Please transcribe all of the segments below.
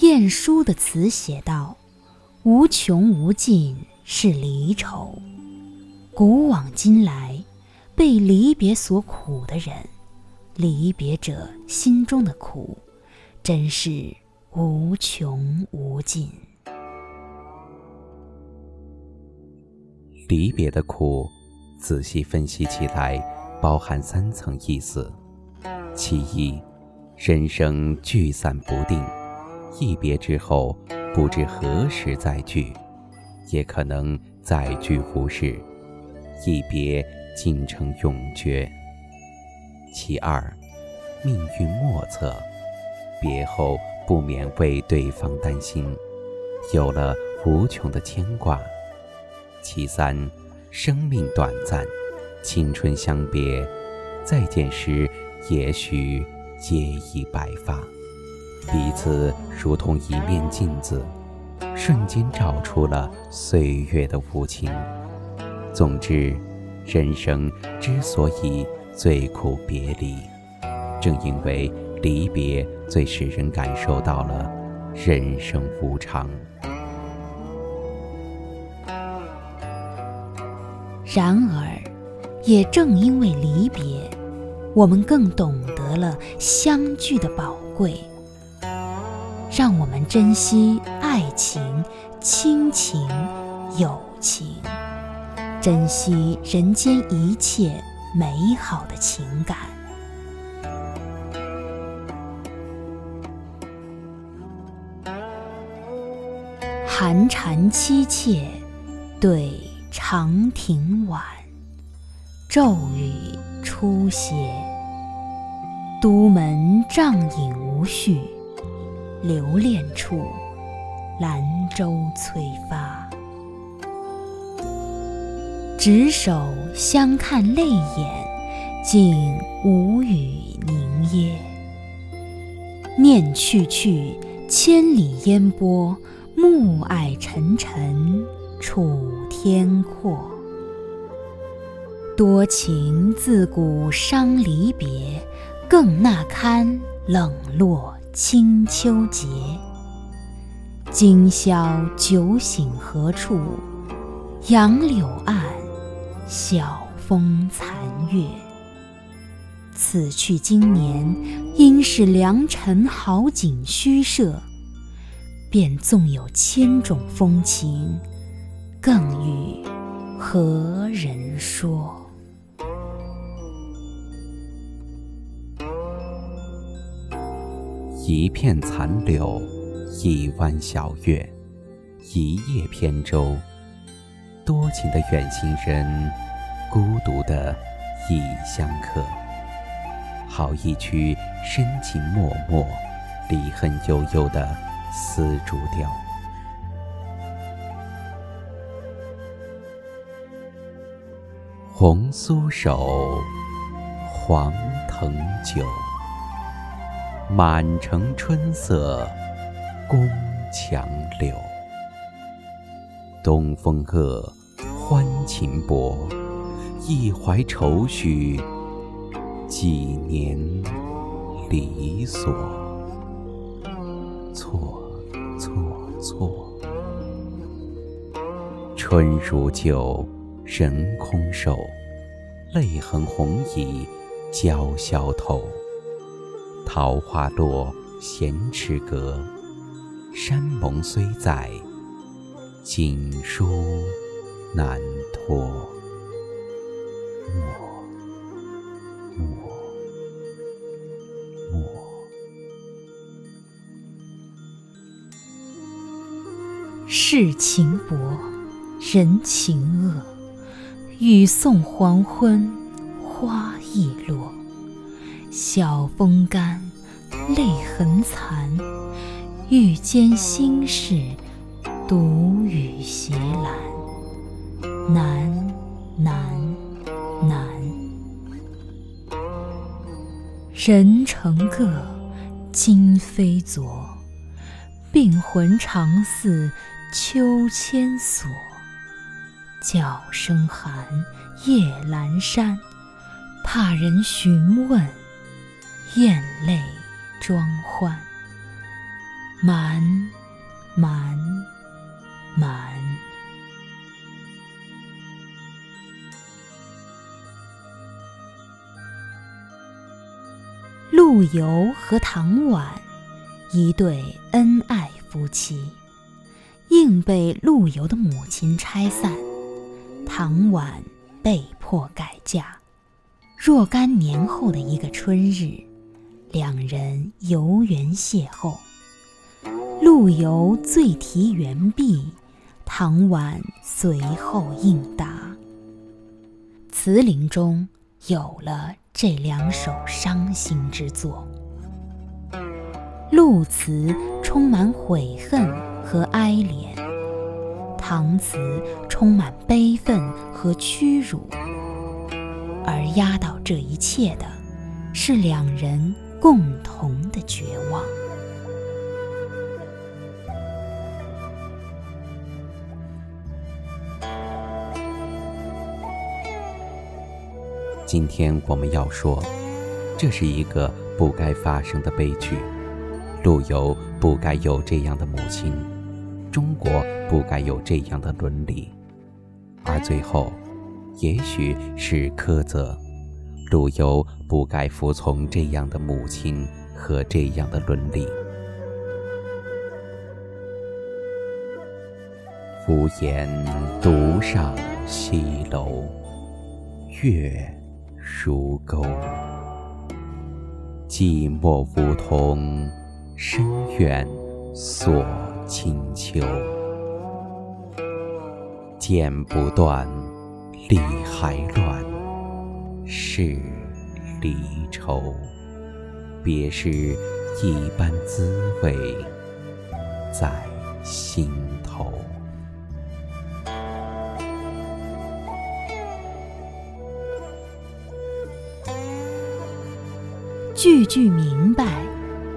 晏殊的词写道：“无穷无尽是离愁，古往今来，被离别所苦的人，离别者心中的苦，真是无穷无尽。离别的苦，仔细分析起来，包含三层意思：其一，人生聚散不定。”一别之后，不知何时再聚，也可能再聚无时。一别竟成永绝。其二，命运莫测，别后不免为对方担心，有了无穷的牵挂。其三，生命短暂，青春相别，再见时也许皆已白发。彼此如同一面镜子，瞬间照出了岁月的无情。总之，人生之所以最苦别离，正因为离别最使人感受到了人生无常。然而，也正因为离别，我们更懂得了相聚的宝贵。让我们珍惜爱情、亲情、友情，珍惜人间一切美好的情感。寒蝉凄切，对长亭晚，骤雨初歇，都门帐饮无绪。留恋处，兰舟催发。执手相看泪眼，竟无语凝噎。念去去，千里烟波，暮霭沉沉楚天阔。多情自古伤离别，更那堪冷落。清秋节，今宵酒醒何处？杨柳岸，晓风残月。此去经年，应是良辰好景虚设。便纵有千种风情，更与何人说？一片残柳，一弯小月，一叶扁舟，多情的远行人，孤独的异乡客。好一曲深情脉脉、离恨悠悠的丝竹调。红酥手，黄藤酒。满城春色宫墙柳，东风恶，欢情薄，一怀愁绪，几年离索。错错错，春如旧，人空瘦，泪痕红浥鲛绡透。桃花落，闲池阁。山盟虽在，锦书难托。莫，莫，莫。世情薄，人情恶。雨送黄昏，花易落。晓风干，泪痕残。欲笺心事，独语斜阑。难，难，难。人成各，今非昨。病魂常似秋千索。叫声寒，夜阑珊，怕人询问，咽泪装欢。满，满，满。陆游和唐婉，一对恩爱夫妻，硬被陆游的母亲拆散。唐婉被迫改嫁。若干年后的一个春日，两人游园邂逅。陆游醉题园壁，唐婉随后应答。词林中有了这两首伤心之作。陆词充满悔恨和哀怜。唐词充满悲愤和屈辱，而压倒这一切的，是两人共同的绝望。今天我们要说，这是一个不该发生的悲剧。陆游不该有这样的母亲。中国不该有这样的伦理，而最后，也许是苛责，陆游不该服从这样的母亲和这样的伦理。无言独上西楼，月如钩。寂寞梧桐深院锁。清秋，剪不断，理还乱，是离愁。别是一般滋味在心头。句句明白，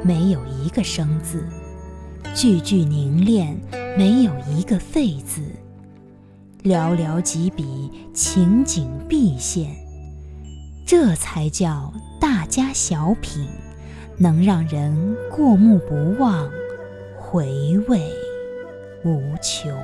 没有一个生字。句句凝练，没有一个废字；寥寥几笔，情景毕现。这才叫大家小品，能让人过目不忘，回味无穷。